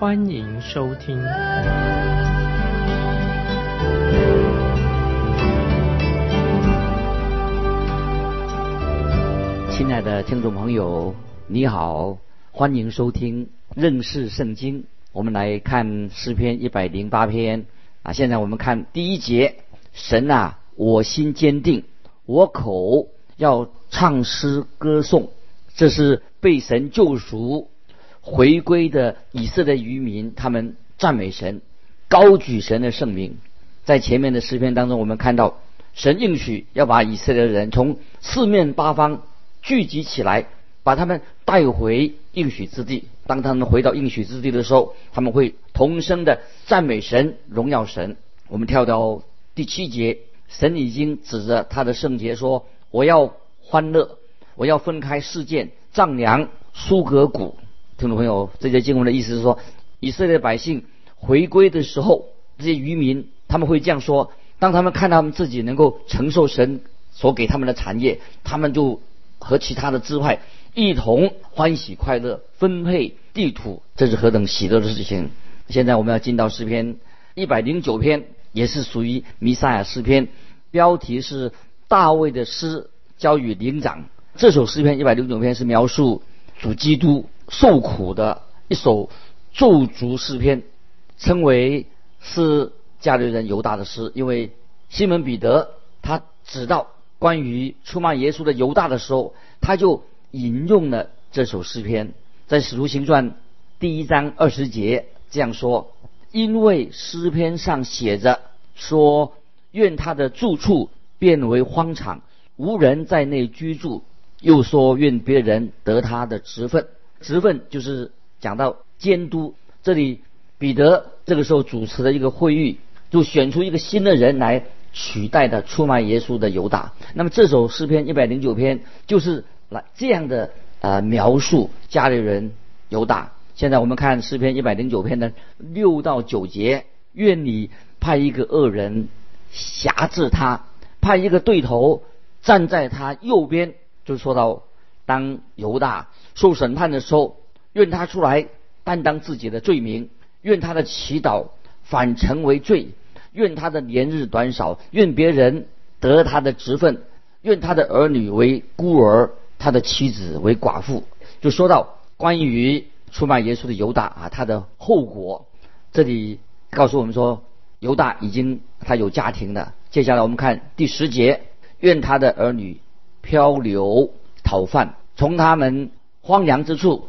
欢迎收听。亲爱的听众朋友，你好，欢迎收听认识圣经。我们来看诗篇一百零八篇啊，现在我们看第一节：神啊，我心坚定。我口要唱诗歌颂，这是被神救赎、回归的以色列渔民，他们赞美神、高举神的圣名。在前面的诗篇当中，我们看到神应许要把以色列人从四面八方聚集起来，把他们带回应许之地。当他们回到应许之地的时候，他们会同声的赞美神、荣耀神。我们跳到第七节。神已经指着他的圣洁说：“我要欢乐，我要分开事件，丈量苏格谷。”听众朋友，这些经文的意思是说，以色列百姓回归的时候，这些渔民他们会这样说：当他们看他们自己能够承受神所给他们的产业，他们就和其他的支派一同欢喜快乐，分配地土，这是何等喜乐的事情！现在我们要进到诗篇一百零九篇。也是属于弥赛亚诗篇，标题是大卫的诗交与灵长。这首诗篇一百零九篇是描述主基督受苦的一首咒诅诗篇，称为是加略人犹大的诗。因为西门彼得他知道关于出卖耶稣的犹大的时候，他就引用了这首诗篇，在使徒行传第一章二十节这样说。因为诗篇上写着说：“愿他的住处变为荒场，无人在内居住。”又说：“愿别人得他的职分。”职分就是讲到监督。这里彼得这个时候主持的一个会议，就选出一个新的人来取代的出卖耶稣的犹大。那么这首诗篇一百零九篇就是来这样的呃描述家里人犹大。现在我们看诗篇一百零九篇的六到九节，愿你派一个恶人辖制他，派一个对头站在他右边，就说到当犹大受审判的时候，愿他出来担当自己的罪名，愿他的祈祷反成为罪，愿他的年日短少，愿别人得他的职分，愿他的儿女为孤儿，他的妻子为寡妇，就说到关于。出卖耶稣的犹大啊，他的后果，这里告诉我们说，犹大已经他有家庭了。接下来我们看第十节，愿他的儿女漂流讨饭，从他们荒凉之处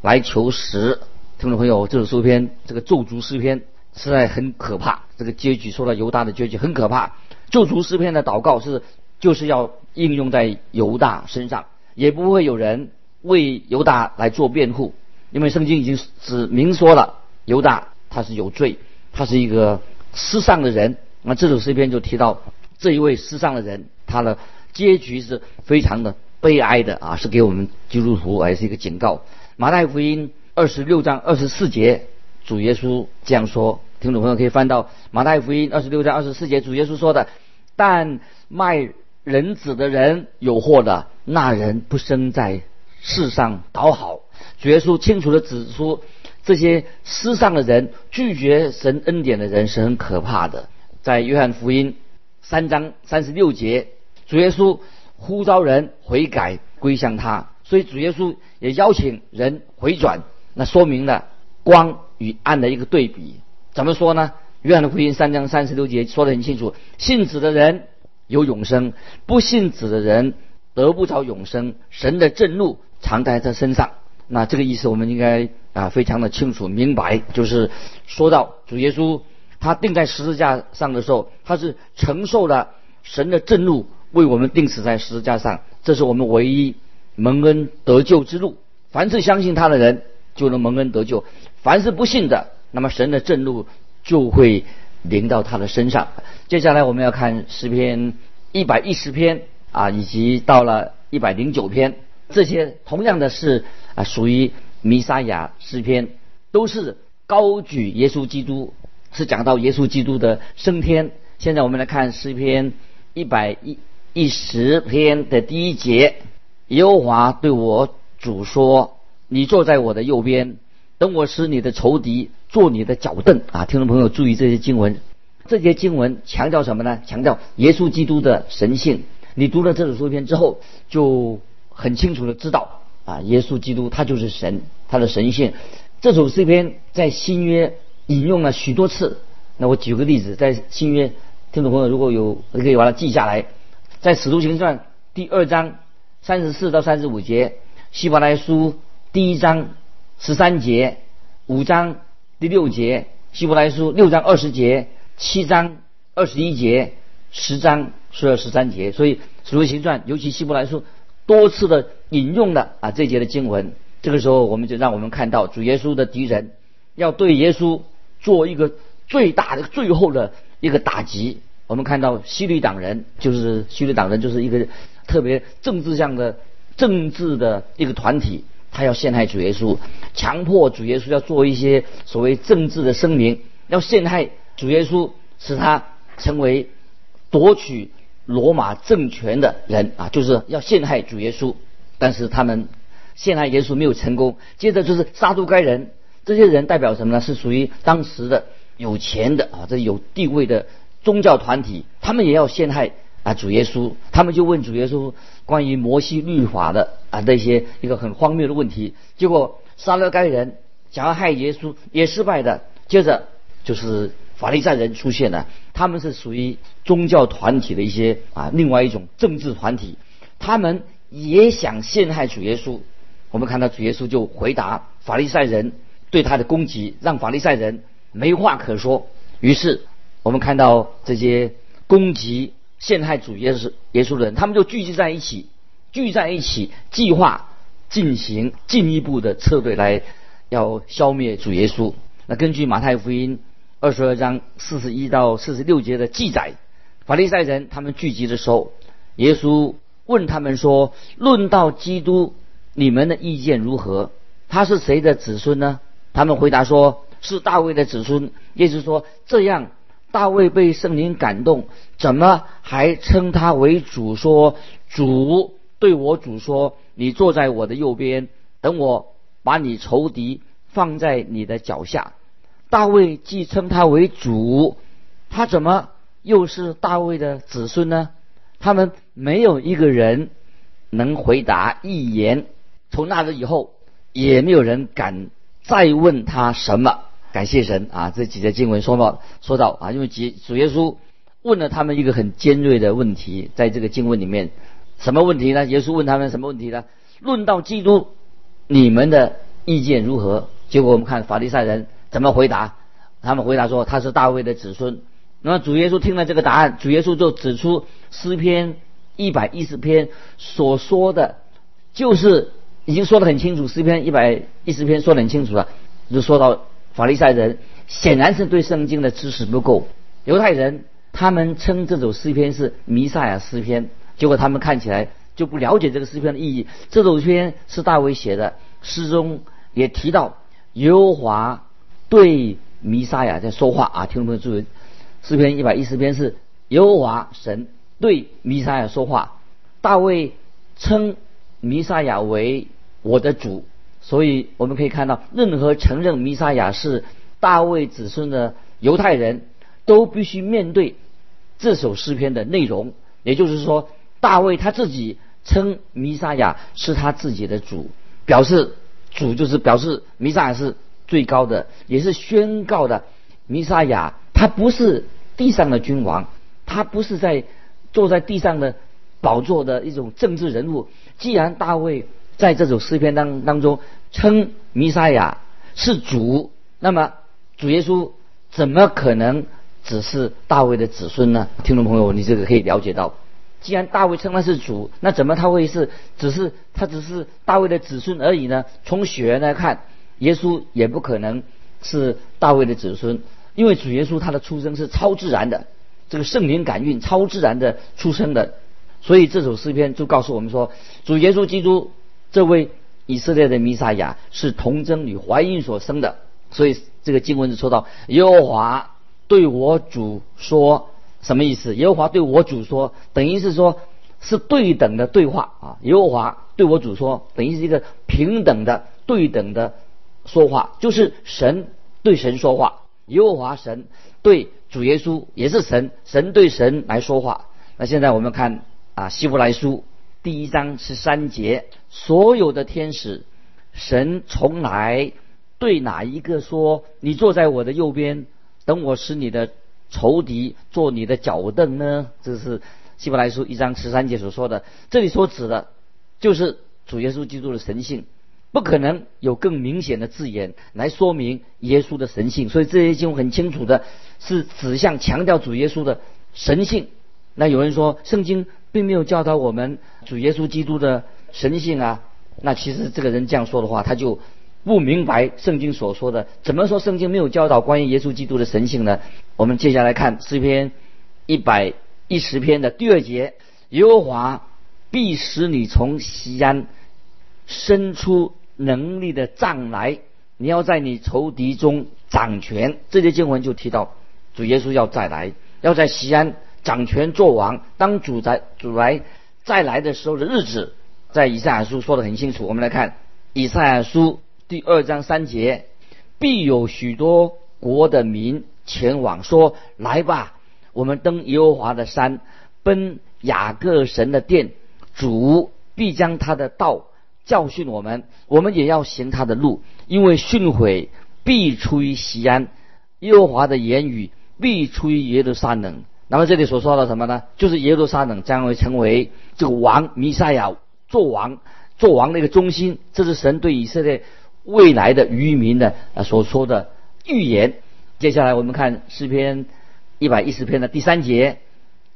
来求食。听众朋友，这首诗篇，这个咒诅诗篇实在很可怕。这个结局说到犹大的结局很可怕。咒诅诗篇的祷告是就是要应用在犹大身上，也不会有人为犹大来做辩护。因为圣经已经指明说了，犹大他是有罪，他是一个失丧的人。那这首诗篇就提到这一位失丧的人，他的结局是非常的悲哀的啊，是给我们基督徒还是一个警告。马太福音二十六章二十四节，主耶稣这样说，听众朋友可以翻到马太福音二十六章二十四节，主耶稣说的：“但卖人子的人有祸的，那人不生在世上，倒好。”主耶稣清楚的指出，这些世上的人拒绝神恩典的人是很可怕的。在约翰福音三章三十六节，主耶稣呼召人悔改归向他，所以主耶稣也邀请人回转。那说明了光与暗的一个对比。怎么说呢？约翰的福音三章三十六节说得很清楚：信子的人有永生，不信子的人得不着永生。神的震怒藏在他身上。那这个意思我们应该啊非常的清楚明白，就是说到主耶稣他钉在十字架上的时候，他是承受了神的震怒，为我们钉死在十字架上，这是我们唯一蒙恩得救之路。凡是相信他的人就能蒙恩得救，凡是不信的，那么神的震怒就会临到他的身上。接下来我们要看诗篇一百一十篇啊，以及到了一百零九篇，这些同样的是啊，属于弥撒亚诗篇，都是高举耶稣基督，是讲到耶稣基督的升天。现在我们来看诗篇一百一一十篇的第一节，耶和华对我主说：“你坐在我的右边。”等我使你的仇敌做你的脚凳啊！听众朋友注意这些经文，这些经文强调什么呢？强调耶稣基督的神性。你读了这首诗篇之后，就很清楚的知道啊，耶稣基督他就是神，他的神性。这首诗篇在新约引用了许多次。那我举个例子，在新约，听众朋友如果有可以把它记下来，在使徒行传第二章三十四到三十五节，希伯来书第一章。十三节，五章第六节，希伯来书六章二十节，七章二十一节，十章十二十三节。所以使徒行传，尤其希伯来书多次的引用了啊这节的经文。这个时候，我们就让我们看到主耶稣的敌人要对耶稣做一个最大的、最后的一个打击。我们看到西律党人，就是西律党人，就是一个特别政治上的政治的一个团体。他要陷害主耶稣，强迫主耶稣要做一些所谓政治的声明，要陷害主耶稣，使他成为夺取罗马政权的人啊，就是要陷害主耶稣。但是他们陷害耶稣没有成功。接着就是杀都该人，这些人代表什么呢？是属于当时的有钱的啊，这有地位的宗教团体，他们也要陷害。啊，主耶稣，他们就问主耶稣关于摩西律法的啊那些一个很荒谬的问题，结果杀了该人，想要害耶稣也失败的。接着就是法利赛人出现了，他们是属于宗教团体的一些啊另外一种政治团体，他们也想陷害主耶稣。我们看到主耶稣就回答法利赛人对他的攻击，让法利赛人没话可说。于是我们看到这些攻击。陷害主耶稣耶稣的人，他们就聚集在一起，聚在一起计划进行进一步的策略来要消灭主耶稣。那根据马太福音二十二章四十一到四十六节的记载，法利赛人他们聚集的时候，耶稣问他们说：“论到基督，你们的意见如何？他是谁的子孙呢？”他们回答说：“是大卫的子孙。”耶稣说：“这样。”大卫被圣灵感动，怎么还称他为主？说主对我主说：“你坐在我的右边，等我把你仇敌放在你的脚下。”大卫既称他为主，他怎么又是大卫的子孙呢？他们没有一个人能回答一言。从那日以后，也没有人敢再问他什么。感谢神啊！这几节经文说到说到啊，因为主主耶稣问了他们一个很尖锐的问题，在这个经文里面，什么问题呢？耶稣问他们什么问题呢？论到基督，你们的意见如何？结果我们看法利赛人怎么回答？他们回答说他是大卫的子孙。那么主耶稣听了这个答案，主耶稣就指出诗篇一百一十篇所说的，就是已经说得很清楚。诗篇一百一十篇说得很清楚了，就说到。法利赛人显然是对圣经的知识不够。犹太人他们称这首诗篇是弥赛亚诗篇，结果他们看起来就不了解这个诗篇的意义。这首诗篇是大卫写的，诗中也提到耶和华对弥赛亚在说话啊，听众朋友注意，诗篇一百一十篇是耶和华神对弥赛亚说话。大卫称弥赛亚为我的主。所以我们可以看到，任何承认弥撒亚是大卫子孙的犹太人都必须面对这首诗篇的内容。也就是说，大卫他自己称弥撒亚是他自己的主，表示主就是表示弥撒亚是最高的，也是宣告的弥撒亚他不是地上的君王，他不是在坐在地上的宝座的一种政治人物。既然大卫。在这首诗篇当当中，称弥撒亚是主，那么主耶稣怎么可能只是大卫的子孙呢？听众朋友，你这个可以了解到，既然大卫称他是主，那怎么他会是只是他只是大卫的子孙而已呢？从血缘来看，耶稣也不可能是大卫的子孙，因为主耶稣他的出生是超自然的，这个圣灵感孕超自然的出生的，所以这首诗篇就告诉我们说，主耶稣基督这位以色列的弥撒亚是童贞女怀孕所生的，所以这个经文就说到耶和华对我主说什么意思？耶和华对我主说，等于是说是对等的对话啊。耶和华对我主说，等于是一个平等的对等的说话，就是神对神说话。耶和华神对主耶稣也是神，神对神来说话。那现在我们看啊，希伯来书第一章十三节，所有的天使，神从来对哪一个说：“你坐在我的右边，等我使你的仇敌做你的脚凳呢？”这是希伯来书一章十三节所说的。这里所指的，就是主耶稣基督的神性。不可能有更明显的字眼来说明耶稣的神性，所以这些经文很清楚的是指向强调主耶稣的神性。那有人说圣经并没有教导我们主耶稣基督的神性啊，那其实这个人这样说的话，他就不明白圣经所说的。怎么说圣经没有教导关于耶稣基督的神性呢？我们接下来看诗篇一百一十篇的第二节：耶和华必使你从西安生出。能力的杖来，你要在你仇敌中掌权。这些经文就提到主耶稣要再来，要在西安掌权作王。当主在主来再来的时候的日子，在以赛亚书说的很清楚。我们来看以赛亚书第二章三节：必有许多国的民前往，说：“来吧，我们登耶和华的山，奔雅各神的殿。主必将他的道。”教训我们，我们也要行他的路，因为训诲必出于西安，耶和华的言语必出于耶路撒冷。那么这里所说的什么呢？就是耶路撒冷将会成为这个王弥赛亚做王做王的一个中心。这是神对以色列未来的渔民的啊所说的预言。接下来我们看诗篇一百一十篇的第三节：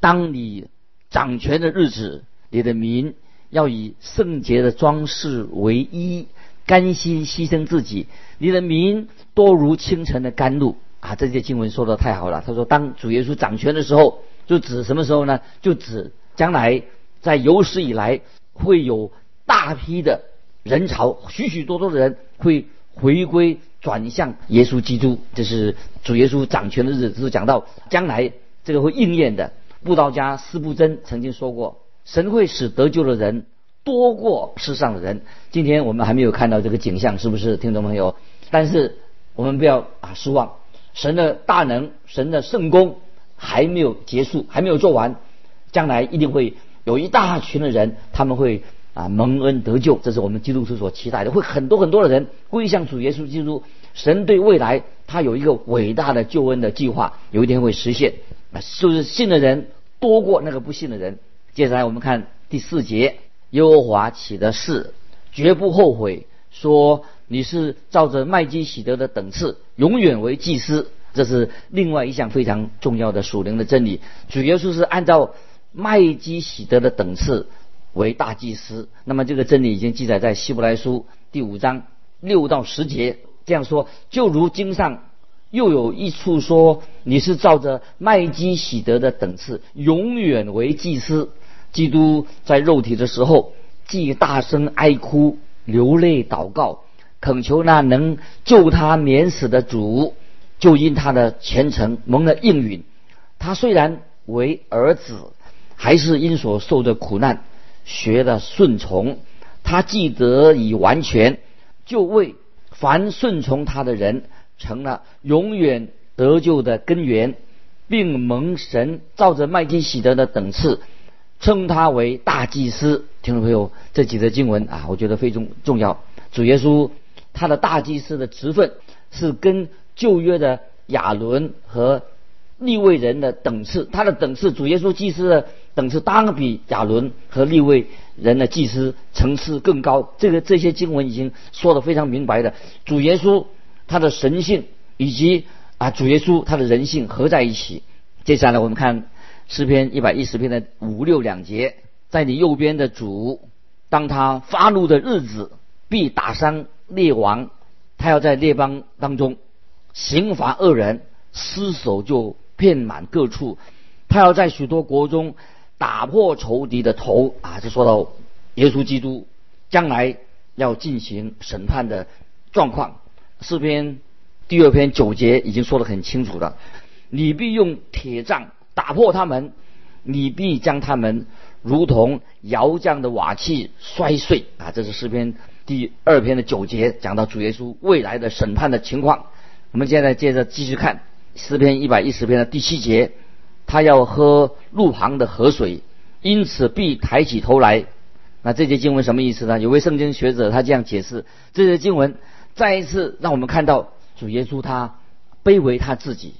当你掌权的日子，你的民。要以圣洁的装饰为衣，甘心牺牲自己。你的民多如清晨的甘露啊！这些经文说的太好了。他说，当主耶稣掌权的时候，就指什么时候呢？就指将来在有史以来会有大批的人潮，许许多多的人会回归转向耶稣基督。这是主耶稣掌权的日子，是讲到将来这个会应验的。布道家斯布真曾经说过。神会使得救的人多过世上的人。今天我们还没有看到这个景象，是不是，听众朋友？但是我们不要啊失望，神的大能、神的圣功还没有结束，还没有做完，将来一定会有一大群的人，他们会啊蒙恩得救，这是我们基督徒所期待的。会很多很多的人归向主耶稣基督。神对未来他有一个伟大的救恩的计划，有一天会实现。啊，就是信的人多过那个不信的人。接下来我们看第四节，耶和华起的誓，绝不后悔，说你是照着麦基喜德的等次，永远为祭司。这是另外一项非常重要的属灵的真理。主耶稣是按照麦基喜德的等次为大祭司。那么这个真理已经记载在希伯来书第五章六到十节。这样说，就如经上又有一处说，你是照着麦基喜德的等次，永远为祭司。基督在肉体的时候，既大声哀哭、流泪祷告，恳求那能救他免死的主，就因他的虔诚蒙了应允。他虽然为儿子，还是因所受的苦难学的顺从。他既得以完全，就为凡顺从他的人成了永远得救的根源，并蒙神照着麦基喜德的等次。称他为大祭司，听众朋友，这几则经文啊，我觉得非常重要。主耶稣他的大祭司的职分是跟旧约的亚伦和利未人的等次，他的等次，主耶稣祭司的等次当然比亚伦和利未人的祭司层次更高。这个这些经文已经说的非常明白的，主耶稣他的神性以及啊主耶稣他的人性合在一起。接下来我们看。诗篇一百一十篇的五六两节，在你右边的主，当他发怒的日子，必打伤列王，他要在列邦当中刑罚恶人，尸首就遍满各处。他要在许多国中打破仇敌的头啊！这说到耶稣基督将来要进行审判的状况。诗篇第二篇九节已经说得很清楚了：你必用铁杖打破他们，你必将他们如同窑匠的瓦器摔碎啊！这是诗篇第二篇的九节，讲到主耶稣未来的审判的情况。我们现在接着继续看诗篇一百一十篇的第七节。他要喝路旁的河水，因此必抬起头来。那这节经文什么意思呢？有位圣经学者他这样解释：这节经文再一次让我们看到主耶稣他卑微他自己，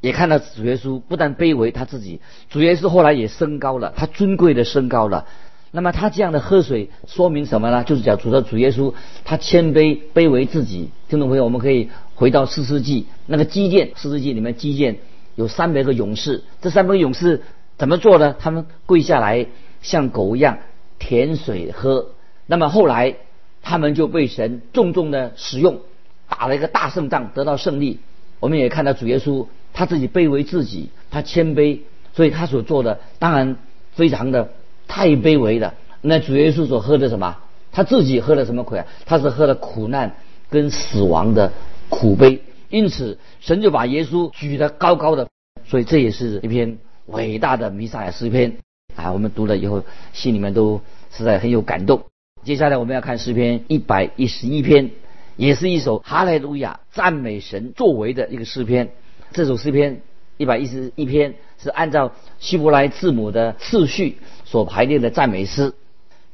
也看到主耶稣不但卑微他自己，主耶稣后来也升高了，他尊贵的升高了。那么他这样的喝水说明什么呢？就是讲主的主耶稣他谦卑卑微自己。听众朋友，我们可以回到四世纪那个基建，四世纪里面基建。有三百个勇士，这三百个勇士怎么做呢？他们跪下来像狗一样舔水喝。那么后来他们就被神重重的使用，打了一个大胜仗，得到胜利。我们也看到主耶稣他自己卑微自己，他谦卑，所以他所做的当然非常的太卑微了。那主耶稣所喝的什么？他自己喝了什么苦啊？他是喝了苦难跟死亡的苦杯。因此，神就把耶稣举得高高的，所以这也是一篇伟大的弥撒亚诗篇啊！我们读了以后，心里面都实在很有感动。接下来我们要看诗篇一百一十一篇，也是一首哈利路亚赞美神作为的一个诗篇。这首诗篇一百一十一篇是按照希伯来字母的次序所排列的赞美诗。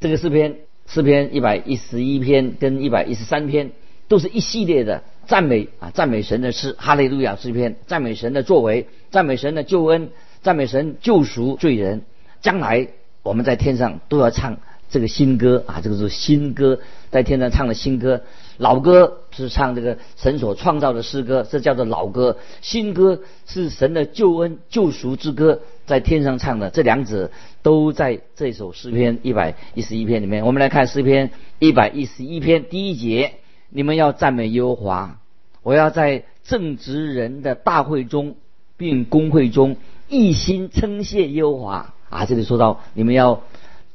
这个诗篇诗篇一百一十一篇跟一百一十三篇都是一系列的。赞美啊，赞美神的诗，哈利路亚诗篇，赞美神的作为，赞美神的救恩，赞美神救赎罪人。将来我们在天上都要唱这个新歌啊，这个是新歌，在天上唱的新歌。老歌是唱这个神所创造的诗歌，这叫做老歌。新歌是神的救恩救赎之歌，在天上唱的。这两者都在这首诗篇一百一十一篇里面。我们来看诗篇一百一十一篇第一节。你们要赞美耶和华，我要在正直人的大会中，并公会中一心称谢耶和华啊！这里说到你们要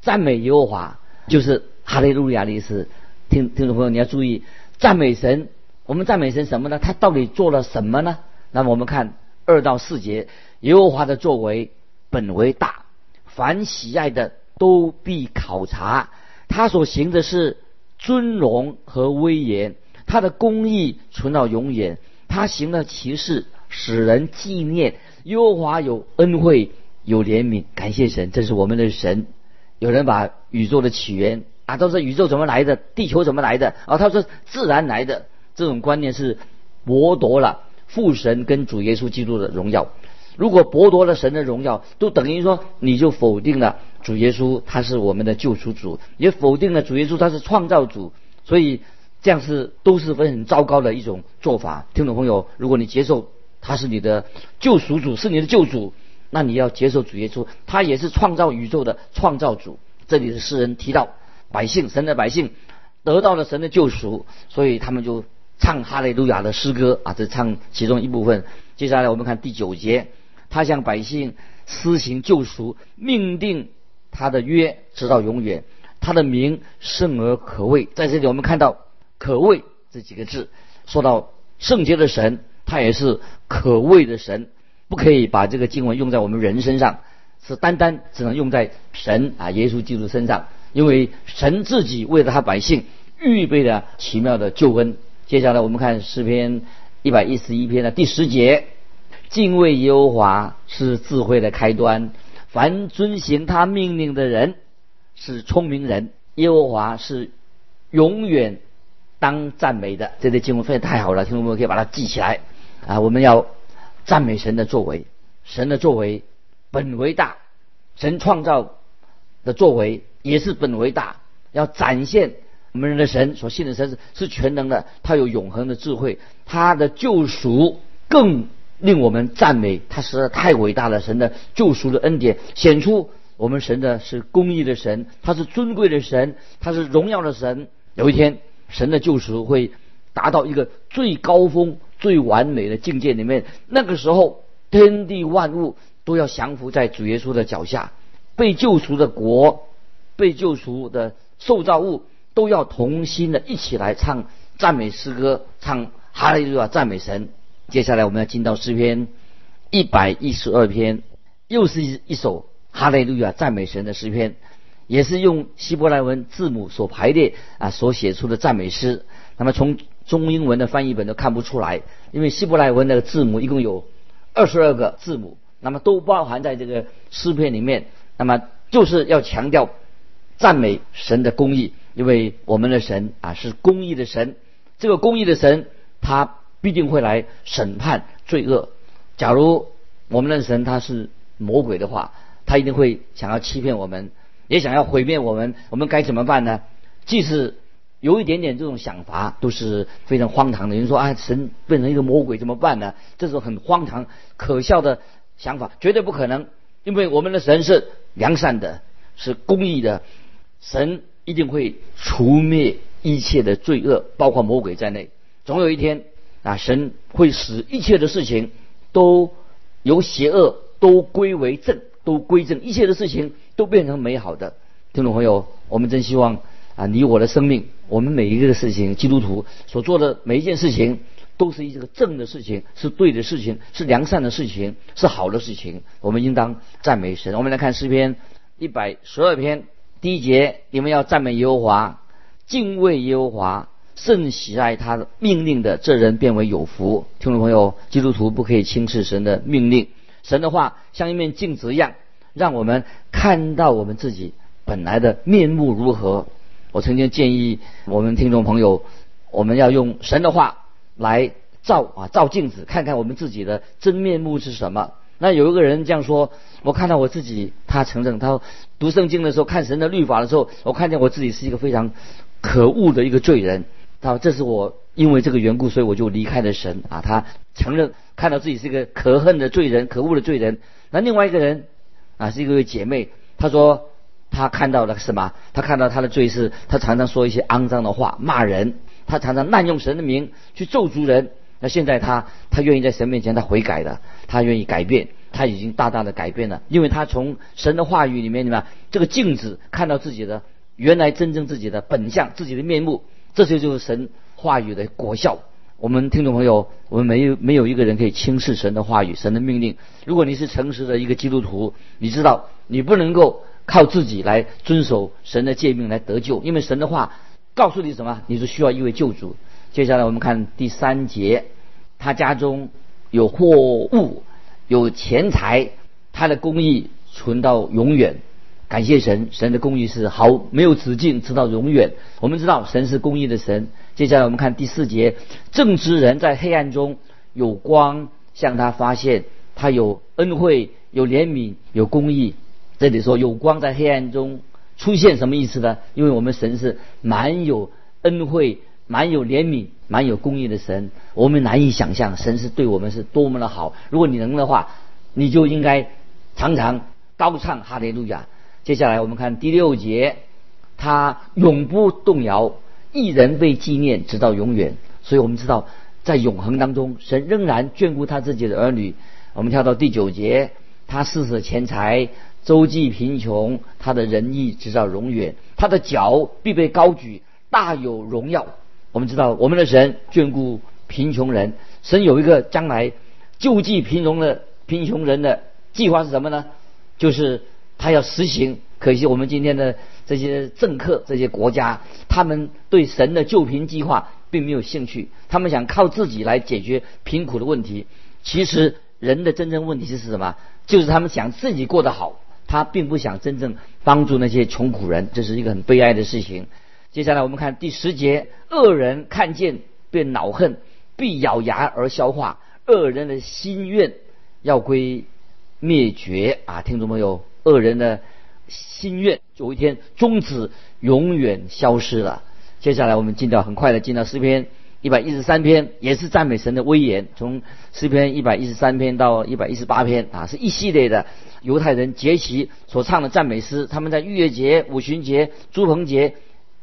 赞美耶和华，就是哈利路亚的意思。听听众朋友，你要注意赞美神。我们赞美神什么呢？他到底做了什么呢？那么我们看二到四节，耶和华的作为本为大，凡喜爱的都必考察他所行的是。尊荣和威严，他的公义存到永远。他行了奇事，使人纪念。耶和华有恩惠，有怜悯。感谢神，这是我们的神。有人把宇宙的起源啊，都是宇宙怎么来的，地球怎么来的啊？他说自然来的。这种观念是剥夺了父神跟主耶稣基督的荣耀。如果剥夺了神的荣耀，都等于说你就否定了主耶稣，他是我们的救赎主，也否定了主耶稣他是创造主，所以这样是都是很糟糕的一种做法。听众朋友，如果你接受他是你的救赎主，是你的救主，那你要接受主耶稣，他也是创造宇宙的创造主。这里的诗人提到百姓，神的百姓得到了神的救赎，所以他们就唱哈利路亚的诗歌啊，这唱其中一部分。接下来我们看第九节。他向百姓施行救赎，命定他的约直到永远。他的名圣而可畏。在这里，我们看到“可畏”这几个字，说到圣洁的神，他也是可畏的神。不可以把这个经文用在我们人身上，是单单只能用在神啊，耶稣基督身上。因为神自己为了他百姓预备了奇妙的救恩。接下来，我们看诗篇一百一十一篇的第十节。敬畏耶和华是智慧的开端，凡遵行他命令的人是聪明人。耶和华是永远当赞美的。这类经文非常太好了，听众朋友可以把它记起来啊！我们要赞美神的作为，神的作为本为大，神创造的作为也是本为大，要展现我们人的神所信的神是是全能的，他有永恒的智慧，他的救赎更。令我们赞美，他实在太伟大了！神的救赎的恩典显出我们神的是公义的神，他是尊贵的神，他是荣耀的神。有一天，神的救赎会达到一个最高峰、最完美的境界里面。那个时候，天地万物都要降服在主耶稣的脚下，被救赎的国，被救赎的受造物都要同心的一起来唱赞美诗歌，唱哈利路亚赞美神。接下来我们要进到诗篇一百一十二篇，又是一一首哈利路亚赞美神的诗篇。也是用希伯来文字母所排列啊，所写出的赞美诗。那么从中英文的翻译本都看不出来，因为希伯来文的字母一共有二十二个字母，那么都包含在这个诗篇里面。那么就是要强调赞美神的公义，因为我们的神啊是公义的神。这个公义的神，他必定会来审判罪恶。假如我们的神他是魔鬼的话，他一定会想要欺骗我们。也想要毁灭我们，我们该怎么办呢？即使有一点点这种想法，都是非常荒唐的。有人说啊，神变成一个魔鬼怎么办呢？这种很荒唐、可笑的想法，绝对不可能。因为我们的神是良善的，是公义的，神一定会除灭一切的罪恶，包括魔鬼在内。总有一天啊，神会使一切的事情都由邪恶都归为正。都归正，一切的事情都变成美好的。听众朋友，我们真希望啊，你我的生命，我们每一个的事情，基督徒所做的每一件事情，都是一个正的事情，是对的事情，是良善的事情，是好的事情。我们应当赞美神。我们来看诗篇一百十二篇第一节：你们要赞美耶和华，敬畏耶和华，甚喜爱他的命令的，这人变为有福。听众朋友，基督徒不可以轻视神的命令。神的话像一面镜子一样，让我们看到我们自己本来的面目如何。我曾经建议我们听众朋友，我们要用神的话来照啊照镜子，看看我们自己的真面目是什么。那有一个人这样说：我看到我自己，他承认他读圣经的时候，看神的律法的时候，我看见我自己是一个非常可恶的一个罪人。他说：这是我。因为这个缘故，所以我就离开了神啊。他承认看到自己是一个可恨的罪人、可恶的罪人。那另外一个人啊，是一个姐妹，她说她看到了什么？她看到她的罪是，她常常说一些肮脏的话，骂人。她常常滥用神的名去咒诅人。那现在他他愿意在神面前他悔改了，他愿意改变，他已经大大的改变了，因为他从神的话语里面，你们这个镜子看到自己的原来真正自己的本相、自己的面目，这些就是神。话语的果效，我们听众朋友，我们没有没有一个人可以轻视神的话语、神的命令。如果你是诚实的一个基督徒，你知道你不能够靠自己来遵守神的诫命来得救，因为神的话告诉你什么，你是需要一位救主。接下来我们看第三节，他家中有货物，有钱财，他的公义存到永远。感谢神，神的公义是好没有止境，直到永远。我们知道神是公义的神。接下来我们看第四节，正直人在黑暗中有光向他发现，他有恩惠、有怜悯、有公义。这里说有光在黑暗中出现，什么意思呢？因为我们神是蛮有恩惠、蛮有怜悯、蛮有公义的神，我们难以想象神是对我们是多么的好。如果你能的话，你就应该常常高唱哈利路亚。接下来我们看第六节，他永不动摇。一人被纪念，直到永远。所以我们知道，在永恒当中，神仍然眷顾他自己的儿女。我们跳到第九节，他施舍钱财，周济贫穷，他的仁义直到永远。他的脚必被高举，大有荣耀。我们知道，我们的神眷顾贫穷人，神有一个将来救济贫穷的贫穷人的计划是什么呢？就是他要实行。可惜我们今天的这些政客、这些国家，他们对神的救贫计划并没有兴趣，他们想靠自己来解决贫苦的问题。其实人的真正问题是什么？就是他们想自己过得好，他并不想真正帮助那些穷苦人，这是一个很悲哀的事情。接下来我们看第十节：恶人看见便恼恨，必咬牙而消化；恶人的心愿要归灭绝啊！听众朋友，恶人的。心愿有一天终止，永远消失了。接下来我们进到很快的进到诗篇一百一十三篇，也是赞美神的威严。从诗篇一百一十三篇到一百一十八篇啊，是一系列的犹太人节期所唱的赞美诗。他们在逾越节、五旬节、朱棚节，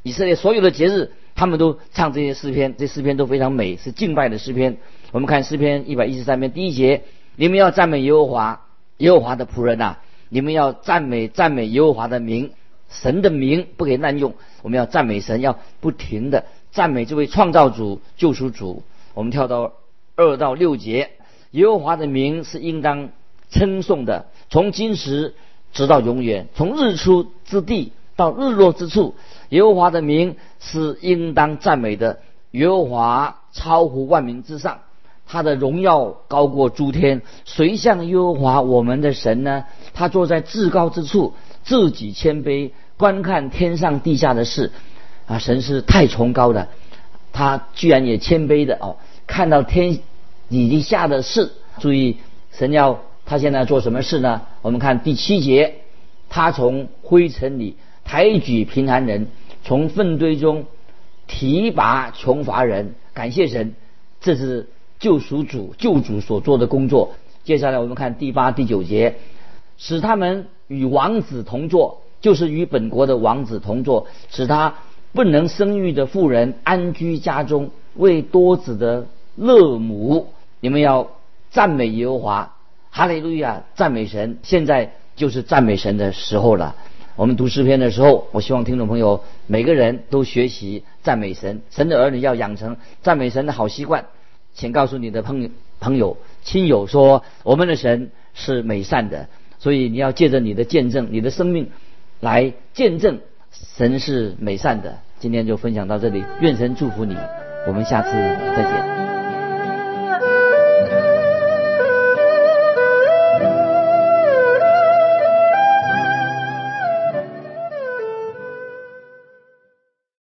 以色列所有的节日他们都唱这些诗篇，这诗篇都非常美，是敬拜的诗篇。我们看诗篇一百一十三篇第一节：你们要赞美耶和华，耶和华的仆人呐，你们要赞美赞美耶和华的名，神的名不可以滥用。我们要赞美神，要不停的赞美这位创造主、救赎主。我们跳到二到六节：耶和华的名是应当称颂的，从今时直到永远，从日出之地到日落之处。耶和华的名是应当赞美的，耶和华超乎万民之上，他的荣耀高过诸天。谁像耶和华我们的神呢？他坐在至高之处，自己谦卑，观看天上地下的事。啊，神是太崇高的，他居然也谦卑的哦，看到天底下的事。注意，神要他现在做什么事呢？我们看第七节，他从灰尘里抬举贫寒人。从粪堆中提拔穷乏人，感谢神，这是救赎主救主所做的工作。接下来我们看第八、第九节，使他们与王子同坐，就是与本国的王子同坐，使他不能生育的妇人安居家中，为多子的乐母。你们要赞美耶和华，哈利路亚，赞美神。现在就是赞美神的时候了。我们读诗篇的时候，我希望听众朋友每个人都学习赞美神。神的儿女要养成赞美神的好习惯。请告诉你的朋友、朋友、亲友说，我们的神是美善的，所以你要借着你的见证、你的生命来见证神是美善的。今天就分享到这里，愿神祝福你。我们下次再见。